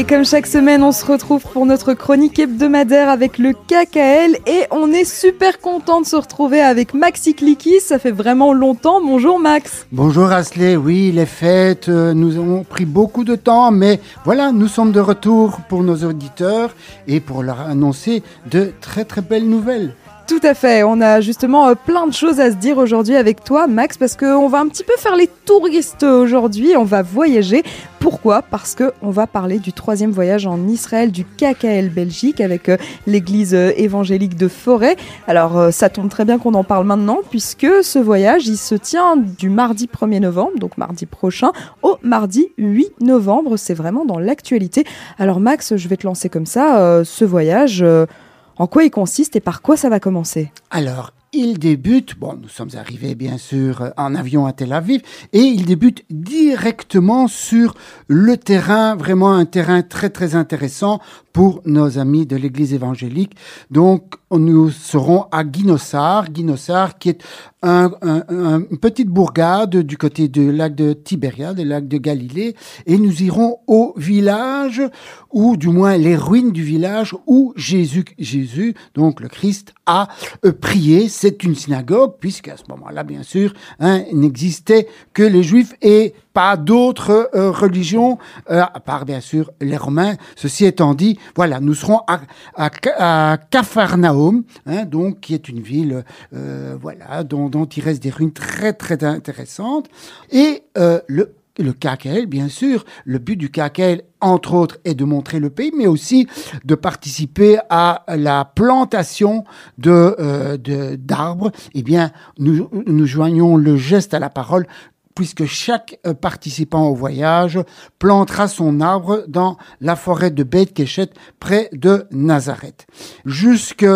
Et comme chaque semaine, on se retrouve pour notre chronique hebdomadaire avec le KKL et on est super content de se retrouver avec Maxi Clicky. Ça fait vraiment longtemps. Bonjour Max. Bonjour Asley. Oui, les fêtes euh, nous ont pris beaucoup de temps, mais voilà, nous sommes de retour pour nos auditeurs et pour leur annoncer de très très belles nouvelles. Tout à fait. On a justement euh, plein de choses à se dire aujourd'hui avec toi, Max, parce qu'on va un petit peu faire les touristes aujourd'hui. On va voyager. Pourquoi? Parce qu'on va parler du troisième voyage en Israël du KKL Belgique avec euh, l'église euh, évangélique de Forêt. Alors, ça tombe très bien qu'on en parle maintenant, puisque ce voyage, il se tient du mardi 1er novembre, donc mardi prochain, au mardi 8 novembre. C'est vraiment dans l'actualité. Alors, Max, je vais te lancer comme ça. ce voyage. En quoi il consiste et par quoi ça va commencer? Alors, il débute, bon, nous sommes arrivés bien sûr en avion à Tel Aviv, et il débute directement sur le terrain, vraiment un terrain très très intéressant pour nos amis de l'Église évangélique. Donc, nous serons à Guinossar, Guinossar qui est un, une petite bourgade du côté du lac de Tibéria, du lac de Galilée, et nous irons au village, ou du moins les ruines du village où Jésus, Jésus donc le Christ, a euh, prié. C'est une synagogue, puisqu'à ce moment-là, bien sûr, hein, n'existait que les Juifs et pas d'autres euh, religions, euh, à part bien sûr les Romains. Ceci étant dit, voilà, nous serons à, à, Capharnaüm, hein, donc qui est une ville, euh, voilà, dont, dont, il reste des ruines très très intéressantes. Et le le KKL, bien sûr, le but du KKL, entre autres, est de montrer le pays, mais aussi de participer à la plantation de d'arbres. eh bien, nous, nous joignons le geste à la parole puisque chaque euh, participant au voyage plantera son arbre dans la forêt de Beth Keshet près de Nazareth. Jusque,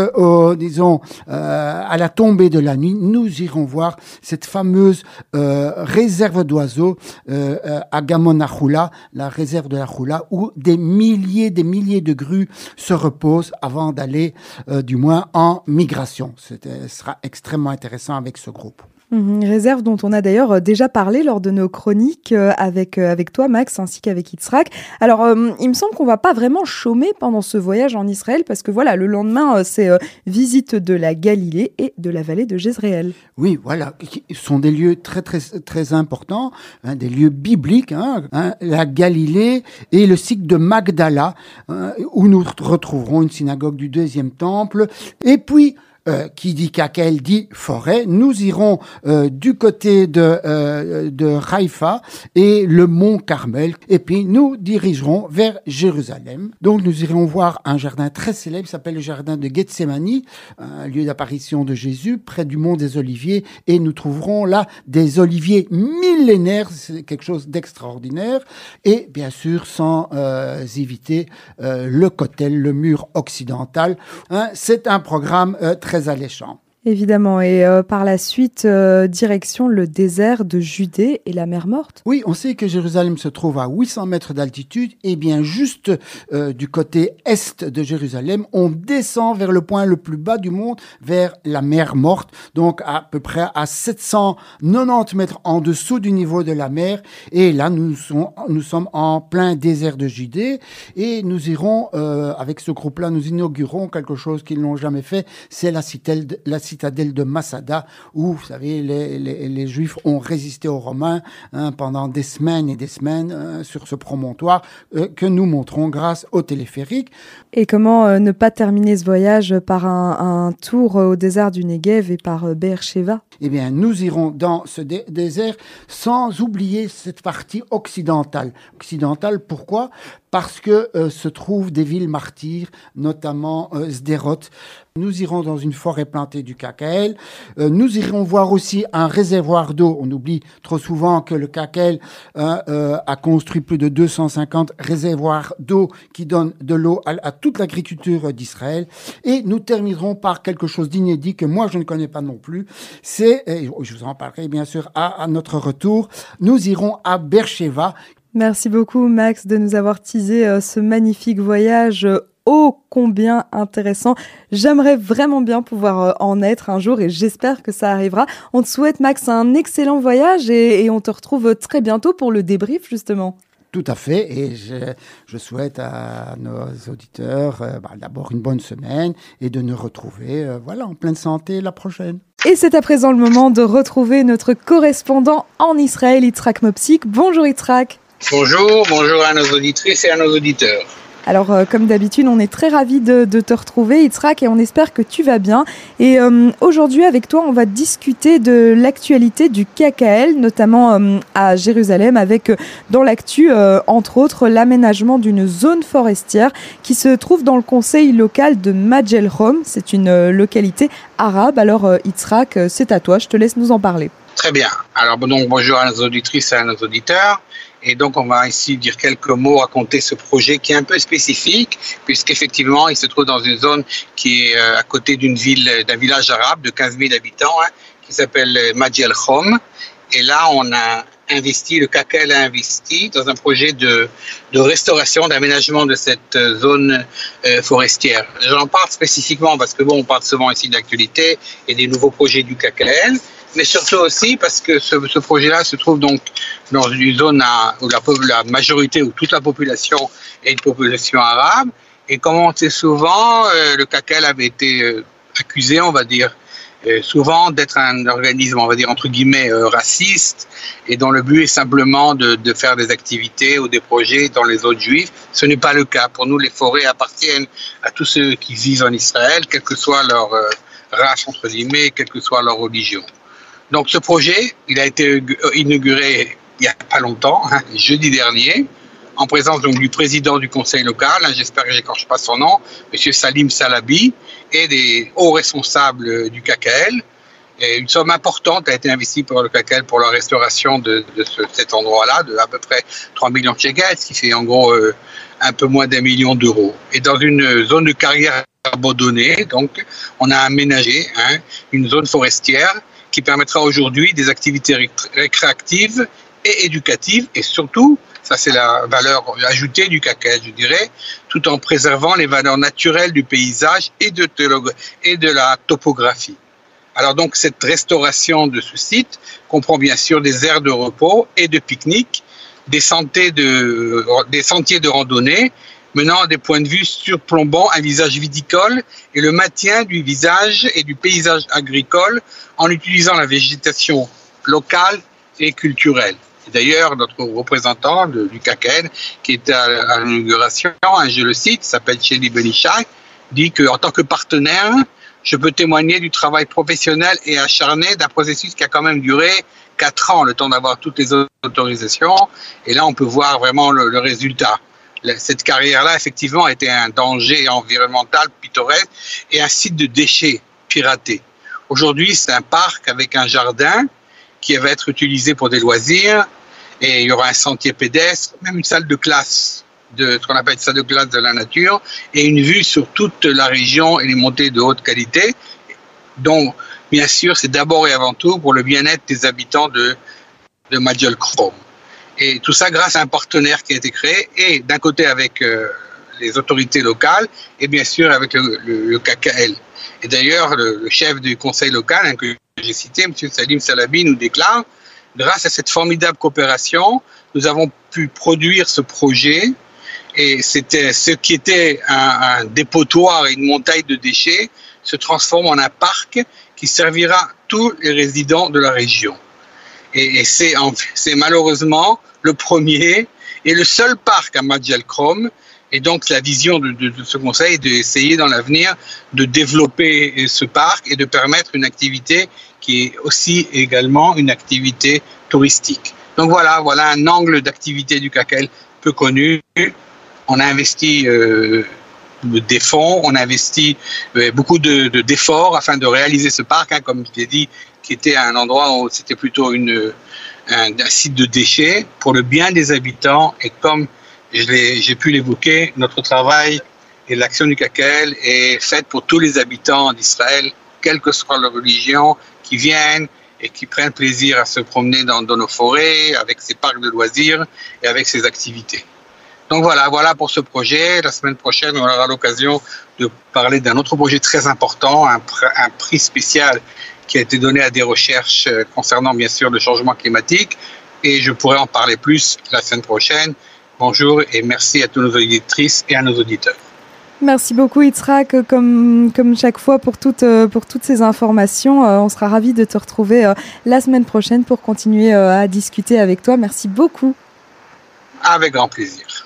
disons, euh, à la tombée de la nuit, nous irons voir cette fameuse euh, réserve d'oiseaux à Gamonachula, la réserve de la Choula, où des milliers, des milliers de grues se reposent avant d'aller, du moins, en migration. Ce sera extrêmement intéressant avec ce groupe. Une réserve dont on a d'ailleurs euh, déjà parlé lors de nos chroniques euh, avec, euh, avec toi, Max, ainsi qu'avec Itzrak. Alors, il me semble qu'on va pas vraiment chômer pendant ce voyage en Israël parce que voilà, le lendemain, c'est visite de la Galilée et de la vallée de Jezreel. Oui, voilà, ce sont des lieux très, très, très importants, hein, des lieux bibliques, hein, hein, la Galilée et le site de Magdala, où nous retrouverons une synagogue du deuxième temple. Et puis, euh, qui dit Kakel dit forêt. Nous irons euh, du côté de, euh, de Haïfa et le mont Carmel. Et puis nous dirigerons vers Jérusalem. Donc nous irons voir un jardin très célèbre, s'appelle le jardin de Gethsemane, un lieu d'apparition de Jésus, près du mont des Oliviers. Et nous trouverons là des oliviers millénaires, c'est quelque chose d'extraordinaire. Et bien sûr, sans éviter le cotel, le mur occidental. Hein, c'est un programme très alléchant. Évidemment, et euh, par la suite, euh, direction le désert de Judée et la mer Morte. Oui, on sait que Jérusalem se trouve à 800 mètres d'altitude, et bien juste euh, du côté est de Jérusalem, on descend vers le point le plus bas du monde, vers la mer Morte, donc à peu près à 790 mètres en dessous du niveau de la mer, et là nous, nous sommes en plein désert de Judée, et nous irons, avec ce groupe-là, nous inaugurons quelque chose qu'ils n'ont jamais fait, c'est la citelle, la citelle citadelle de Massada, où, vous savez, les, Juifs ont résisté aux Romains hein, pendant des semaines et des semaines hein, sur ce promontoire euh, que nous montrons grâce au téléphérique. Et comment euh, ne pas terminer ce voyage par un, tour au désert du Negev et par euh, Beersheba? Eh bien, nous irons dans ce désert sans oublier cette partie occidentale. Occidentale, pourquoi? Parce que se trouvent des villes martyrs, notamment Sderot. Nous irons dans une forêt plantée du KKL. Euh, nous irons voir aussi un réservoir d'eau. On oublie trop souvent que le KKL hein, euh, a construit plus de 250 réservoirs d'eau qui donnent de l'eau à, toute l'agriculture d'Israël. Et nous terminerons par quelque chose d'inédit que moi je ne connais pas non plus. C'est, je vous en parlerai bien sûr à, notre retour, nous irons à Beersheba. Merci beaucoup Max de nous avoir teasé euh, ce magnifique voyage ô combien intéressant. J'aimerais vraiment bien pouvoir euh, en être un jour et j'espère que ça arrivera. On te souhaite, Max, un excellent voyage et, on te retrouve très bientôt pour le débrief, justement. Tout à fait. Et je, souhaite à nos auditeurs euh, bah, d'abord une bonne semaine et de nous retrouver euh, voilà, en pleine santé la prochaine. Et c'est à présent le moment de retrouver notre correspondant en Israël, Yitzhak Mopsik. Bonjour Yitzhak. Bonjour, bonjour à nos auditrices et à nos auditeurs. Alors, euh, comme d'habitude, on est très ravis de, te retrouver, Yitzhak, et on espère que tu vas bien. Et euh, aujourd'hui, avec toi, on va discuter de l'actualité du KKL, notamment euh, à Jérusalem, avec dans l'actu, entre autres, l'aménagement d'une zone forestière qui se trouve dans le conseil local de Majel Hom. C'est une localité arabe. Alors, Yitzhak, c'est à toi, je te laisse nous en parler. Très bien. Alors, donc, bonjour à nos auditrices et à nos auditeurs. Et donc, on va ici dire quelques mots, raconter ce projet qui est un peu spécifique, puisqu'effectivement, il se trouve dans une zone qui est euh, à côté d'une ville, d'un village arabe de 15 000 habitants, hein, qui s'appelle Majel Khom. Et là, on a investi, le CACEL a investi dans un projet de, de restauration, d'aménagement de cette zone euh, forestière. J'en parle spécifiquement parce que bon, on parle souvent ici de l'actualité et des nouveaux projets du CACEL mais surtout aussi parce que ce, projet-là se trouve donc dans une zone où la, majorité ou toute la population est une population arabe. Et comme on sait souvent, euh, le CACEL avait été euh, accusé, on va dire, euh, souvent d'être un organisme, on va dire entre guillemets, raciste, et dont le but est simplement de, de, faire des activités ou des projets dans les zones juives. Ce n'est pas le cas. Pour nous, les forêts appartiennent à tous ceux qui vivent en Israël, quelle que soit leur race, entre guillemets, quelle que soit leur religion. Donc ce projet, il a été inauguré il n'y a pas longtemps, hein, jeudi dernier, en présence donc du président du conseil local, hein, j'espère que j'écorche pas son nom, M. Salim Salabi, et des hauts responsables du KKL. Et une somme importante a été investie par le KKL pour la restauration de, cet endroit-là, de à peu près 3 millions de shekels, ce qui fait en gros euh, un peu moins d'un million d'euros. Et dans une zone de carrière abandonnée, donc on a aménagé hein, une zone forestière qui permettra aujourd'hui des activités récréatives et éducatives et surtout, ça c'est la valeur ajoutée du cacao, je dirais, tout en préservant les valeurs naturelles du paysage et de, de la topographie. Alors donc cette restauration de ce site comprend bien sûr des aires de repos et de pique-nique, des, de, des sentiers de randonnée menant à des points de vue surplombant un visage viticole et le maintien du visage et du paysage agricole en utilisant la végétation locale et culturelle. D'ailleurs, notre représentant du CACEN, qui était à, l'inauguration, hein, je le cite, s'appelle Chéli Benichai, dit qu'en tant que partenaire, je peux témoigner du travail professionnel et acharné d'un processus qui a quand même duré quatre ans, le temps d'avoir toutes les autorisations. Et là, on peut voir vraiment le résultat cette carrière-là, effectivement, était un danger environnemental pittoresque et un site de déchets piratés. Aujourd'hui, c'est un parc avec un jardin qui va être utilisé pour des loisirs et il y aura un sentier pédestre, même une salle de classe, de ce qu'on appelle salle de classe de la nature et une vue sur toute la région et les montées de haute qualité. Donc, bien sûr, c'est d'abord et avant tout pour le bien-être des habitants de, de. Et tout ça grâce à un partenaire qui a été créé, et d'un côté avec euh, les autorités locales, et bien sûr avec le, le, KKL. Et d'ailleurs, le, chef du conseil local, hein, que j'ai cité, M. Salim Salabi, nous déclare, grâce à cette formidable coopération, nous avons pu produire ce projet, et c'était ce qui était un, un dépotoir et une montagne de déchets se transforme en un parc qui servira tous les résidents de la région. Et, c'est malheureusement le premier et le seul parc à Majal Krom. Et donc la vision de, ce conseil est d'essayer dans l'avenir de développer ce parc et de permettre une activité qui est aussi également une activité touristique. Donc voilà, voilà un angle d'activité du CACEL peu connu. On a investi euh, des fonds, on a investi euh, beaucoup d'efforts de, afin de réaliser ce parc. Hein, comme je l'ai dit, qui était un endroit où c'était plutôt une, un, site de déchets pour le bien des habitants. Et comme j'ai pu l'évoquer, notre travail et l'action du CACEL est faite pour tous les habitants d'Israël, quelle que soit leur religion, qui viennent et qui prennent plaisir à se promener dans, nos forêts, avec ces parcs de loisirs et avec ces activités. Donc voilà, voilà pour ce projet. La semaine prochaine, on aura l'occasion de parler d'un autre projet très important, un prix spécial qui a été donné à des recherches euh, concernant bien sûr le changement climatique et je pourrais en parler plus la semaine prochaine Bonjour et merci à tous nos auditrices et à nos auditeurs. Merci beaucoup Itzrak, comme, comme chaque fois pour toutes, pour toutes ces informations. On sera ravis de te retrouver la semaine prochaine pour continuer à discuter avec toi. Merci beaucoup. Avec grand plaisir.